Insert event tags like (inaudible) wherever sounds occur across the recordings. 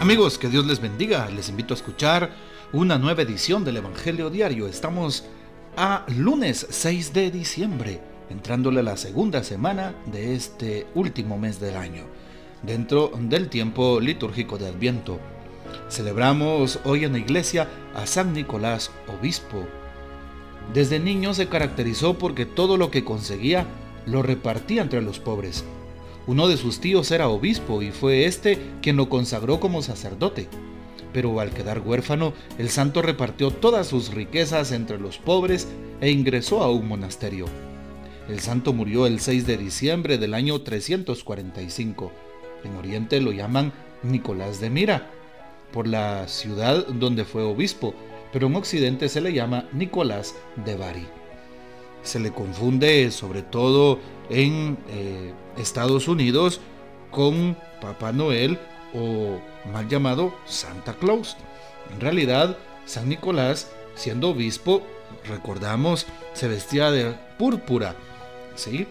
Amigos, que Dios les bendiga. Les invito a escuchar una nueva edición del Evangelio Diario. Estamos a lunes 6 de diciembre, entrándole a la segunda semana de este último mes del año, dentro del tiempo litúrgico de Adviento. Celebramos hoy en la iglesia a San Nicolás, obispo. Desde niño se caracterizó porque todo lo que conseguía lo repartía entre los pobres uno de sus tíos era obispo y fue este quien lo consagró como sacerdote. Pero al quedar huérfano, el santo repartió todas sus riquezas entre los pobres e ingresó a un monasterio. El santo murió el 6 de diciembre del año 345. En Oriente lo llaman Nicolás de Mira, por la ciudad donde fue obispo, pero en Occidente se le llama Nicolás de Bari. Se le confunde sobre todo en eh, Estados Unidos con Papá Noel o mal llamado Santa Claus. En realidad, San Nicolás, siendo obispo, recordamos, se vestía de púrpura, ¿sí?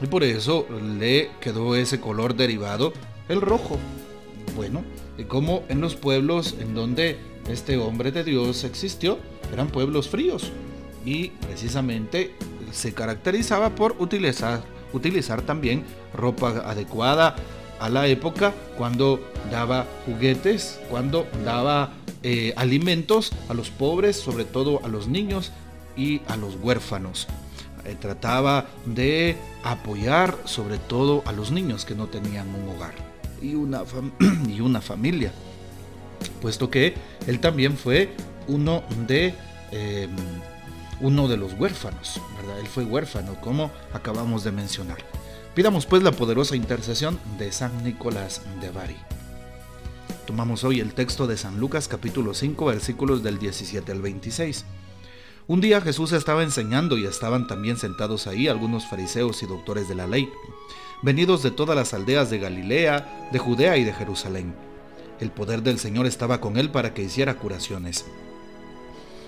Y por eso le quedó ese color derivado, el rojo. Bueno, y como en los pueblos en donde este hombre de Dios existió, eran pueblos fríos y precisamente se caracterizaba por utilizar, utilizar también ropa adecuada a la época, cuando daba juguetes, cuando daba eh, alimentos a los pobres, sobre todo a los niños y a los huérfanos. Eh, trataba de apoyar sobre todo a los niños que no tenían un hogar y una, (clears throat) y una familia, puesto que él también fue uno de em, uno de los huérfanos, ¿verdad? Él fue huérfano, como acabamos de mencionar. Pidamos pues la poderosa intercesión de San Nicolás de Bari. Tomamos hoy el texto de San Lucas capítulo 5 versículos del 17 al 26. Un día Jesús estaba enseñando y estaban también sentados ahí algunos fariseos y doctores de la ley, venidos de todas las aldeas de Galilea, de Judea y de Jerusalén. El poder del Señor estaba con él para que hiciera curaciones.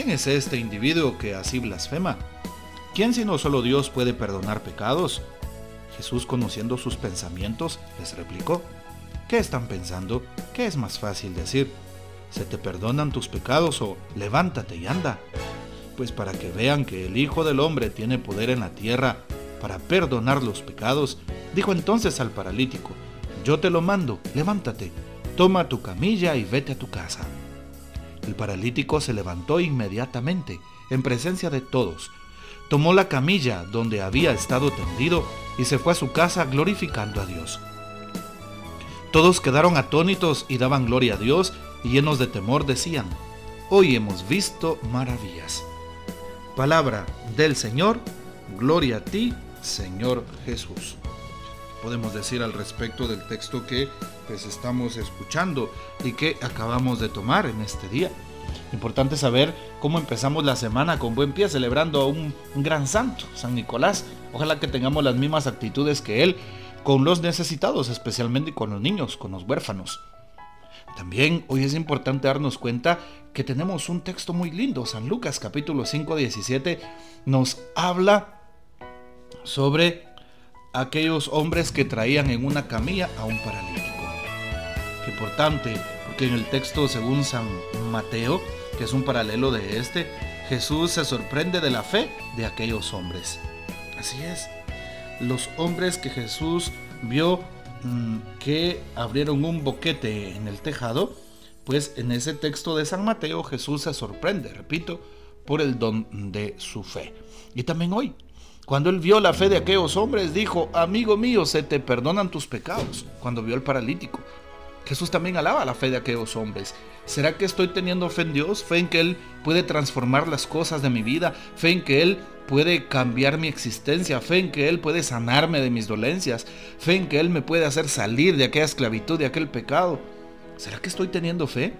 ¿Quién es este individuo que así blasfema? ¿Quién sino solo Dios puede perdonar pecados? Jesús, conociendo sus pensamientos, les replicó, ¿qué están pensando? ¿Qué es más fácil decir? ¿Se te perdonan tus pecados o levántate y anda? Pues para que vean que el Hijo del Hombre tiene poder en la tierra para perdonar los pecados, dijo entonces al paralítico, yo te lo mando, levántate, toma tu camilla y vete a tu casa. El paralítico se levantó inmediatamente, en presencia de todos. Tomó la camilla donde había estado tendido y se fue a su casa glorificando a Dios. Todos quedaron atónitos y daban gloria a Dios y llenos de temor decían, hoy hemos visto maravillas. Palabra del Señor, gloria a ti, Señor Jesús. Podemos decir al respecto del texto que pues estamos escuchando y que acabamos de tomar en este día. Importante saber cómo empezamos la semana con buen pie celebrando a un, gran santo, San Nicolás. Ojalá que tengamos las mismas actitudes que él con los necesitados, especialmente con los niños, con los huérfanos. También hoy es importante darnos cuenta que tenemos un texto muy lindo. San Lucas capítulo 5, 17 nos habla sobre aquellos hombres que traían en una camilla a un paralítico importante, porque en el texto según San Mateo, que es un paralelo de este, Jesús se sorprende de la fe de aquellos hombres. Así es, los hombres que Jesús vio mm, que abrieron un boquete en el tejado, pues en ese texto de San Mateo Jesús se sorprende, repito, por el don de su fe. Y también hoy, cuando él vio la fe de aquellos hombres, dijo, amigo mío, se te perdonan tus pecados. Cuando vio al paralítico, Jesús también alaba la fe de aquellos hombres. ¿Será que estoy teniendo fe en Dios? Fe en que Él puede transformar las cosas de mi vida. Fe en que Él puede cambiar mi existencia. Fe en que Él puede sanarme de mis dolencias. Fe en que Él me puede hacer salir de aquella esclavitud, de aquel pecado. ¿Será que estoy teniendo fe?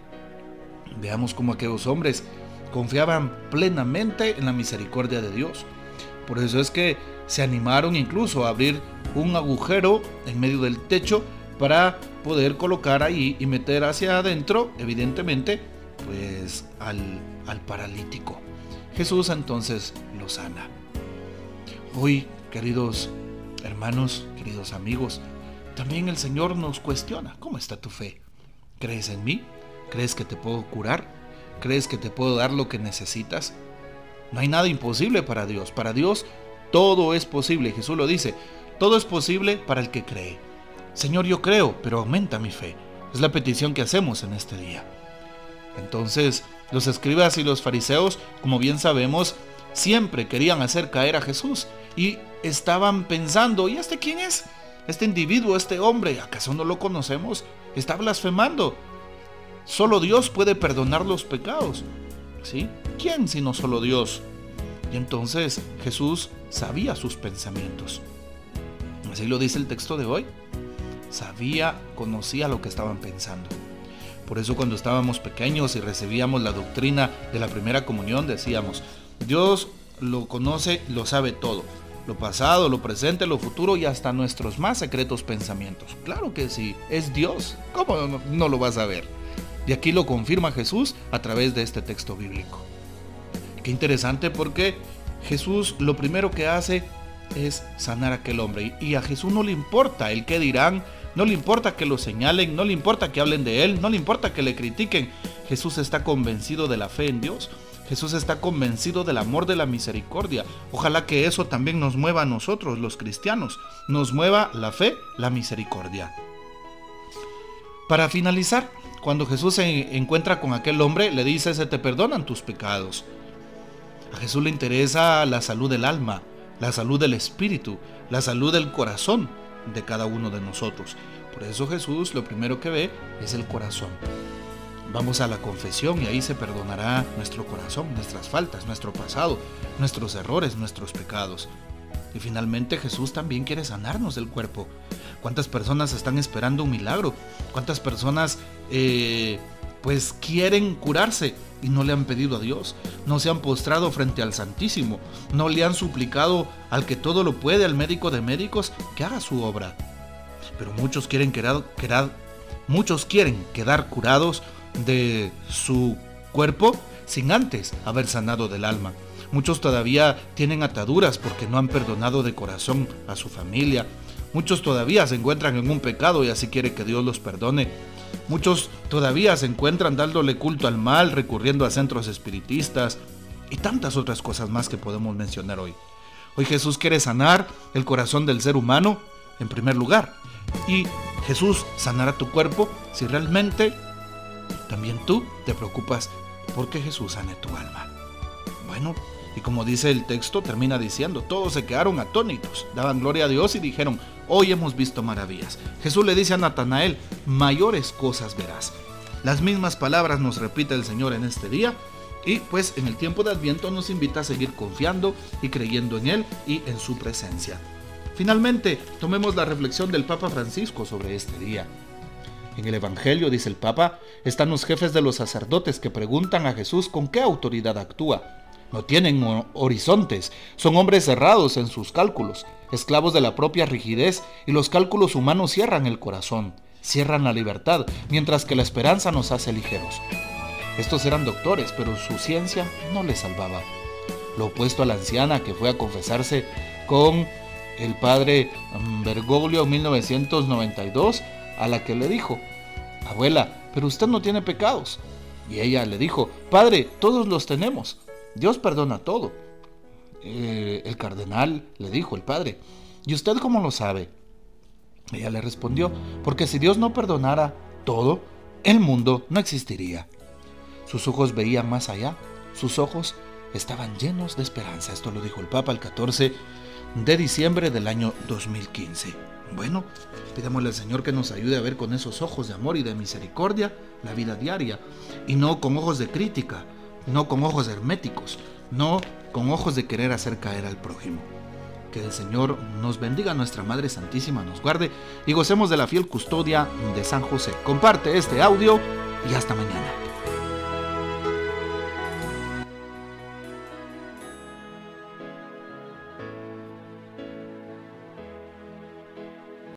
Veamos cómo aquellos hombres confiaban plenamente en la misericordia de Dios. Por eso es que se animaron incluso a abrir un agujero en medio del techo para poder colocar ahí y meter hacia adentro, evidentemente, pues al, al paralítico. Jesús entonces lo sana. Hoy, queridos hermanos, queridos amigos, también el Señor nos cuestiona, ¿cómo está tu fe? ¿Crees en mí? ¿Crees que te puedo curar? ¿Crees que te puedo dar lo que necesitas? No hay nada imposible para Dios. Para Dios todo es posible. Jesús lo dice, todo es posible para el que cree. Señor, yo creo, pero aumenta mi fe. Es la petición que hacemos en este día. Entonces, los escribas y los fariseos, como bien sabemos, siempre querían hacer caer a Jesús y estaban pensando, ¿y este quién es? Este individuo, este hombre, ¿acaso no lo conocemos? Está blasfemando. Solo Dios puede perdonar los pecados. ¿Sí? ¿Quién sino solo Dios? Y entonces Jesús sabía sus pensamientos. Así lo dice el texto de hoy. Sabía, conocía lo que estaban pensando. Por eso cuando estábamos pequeños y recibíamos la doctrina de la primera comunión decíamos, Dios lo conoce, lo sabe todo. Lo pasado, lo presente, lo futuro y hasta nuestros más secretos pensamientos. Claro que sí, es Dios. ¿Cómo no, no lo vas a ver? Y aquí lo confirma Jesús a través de este texto bíblico. Qué interesante porque Jesús lo primero que hace es sanar a aquel hombre. Y a Jesús no le importa el que dirán, no le importa que lo señalen, no le importa que hablen de él, no le importa que le critiquen. Jesús está convencido de la fe en Dios. Jesús está convencido del amor de la misericordia. Ojalá que eso también nos mueva a nosotros, los cristianos. Nos mueva la fe, la misericordia. Para finalizar, cuando Jesús se encuentra con aquel hombre, le dice, se te perdonan tus pecados. A Jesús le interesa la salud del alma, la salud del espíritu, la salud del corazón de cada uno de nosotros. Por eso Jesús lo primero que ve es el corazón. Vamos a la confesión y ahí se perdonará nuestro corazón, nuestras faltas, nuestro pasado, nuestros errores, nuestros pecados. Y finalmente Jesús también quiere sanarnos del cuerpo. ¿Cuántas personas están esperando un milagro? ¿Cuántas personas eh, pues quieren curarse y no le han pedido a Dios? No se han postrado frente al Santísimo. No le han suplicado al que todo lo puede, al médico de médicos, que haga su obra. Pero muchos quieren quedar, quedar muchos quieren quedar curados de su cuerpo sin antes haber sanado del alma. Muchos todavía tienen ataduras porque no han perdonado de corazón a su familia. Muchos todavía se encuentran en un pecado y así quiere que Dios los perdone. Muchos todavía se encuentran dándole culto al mal, recurriendo a centros espiritistas y tantas otras cosas más que podemos mencionar hoy. Hoy Jesús quiere sanar el corazón del ser humano en primer lugar. Y Jesús sanará tu cuerpo si realmente también tú te preocupas porque Jesús sane tu alma. Bueno, y como dice el texto, termina diciendo, todos se quedaron atónitos, daban gloria a Dios y dijeron, hoy hemos visto maravillas. Jesús le dice a Natanael, mayores cosas verás. Las mismas palabras nos repite el Señor en este día y pues en el tiempo de Adviento nos invita a seguir confiando y creyendo en Él y en su presencia. Finalmente, tomemos la reflexión del Papa Francisco sobre este día. En el Evangelio, dice el Papa, están los jefes de los sacerdotes que preguntan a Jesús con qué autoridad actúa no tienen horizontes, son hombres cerrados en sus cálculos, esclavos de la propia rigidez y los cálculos humanos cierran el corazón, cierran la libertad, mientras que la esperanza nos hace ligeros. Estos eran doctores, pero su ciencia no les salvaba. Lo opuesto a la anciana que fue a confesarse con el padre mm, Bergoglio en 1992, a la que le dijo, abuela, pero usted no tiene pecados. Y ella le dijo, padre, todos los tenemos. Dios perdona todo. Eh, el cardenal le dijo, el padre, ¿y usted cómo lo sabe? Ella le respondió, porque si Dios no perdonara todo, el mundo no existiría. Sus ojos veían más allá, sus ojos estaban llenos de esperanza. Esto lo dijo el Papa el 14 de diciembre del año 2015. Bueno, pidámosle al Señor que nos ayude a ver con esos ojos de amor y de misericordia la vida diaria y no con ojos de crítica, no con ojos herméticos, no con ojos de querer hacer caer al prójimo. Que el Señor nos bendiga, nuestra Madre Santísima nos guarde y gocemos de la fiel custodia de San José. Comparte este audio y hasta mañana.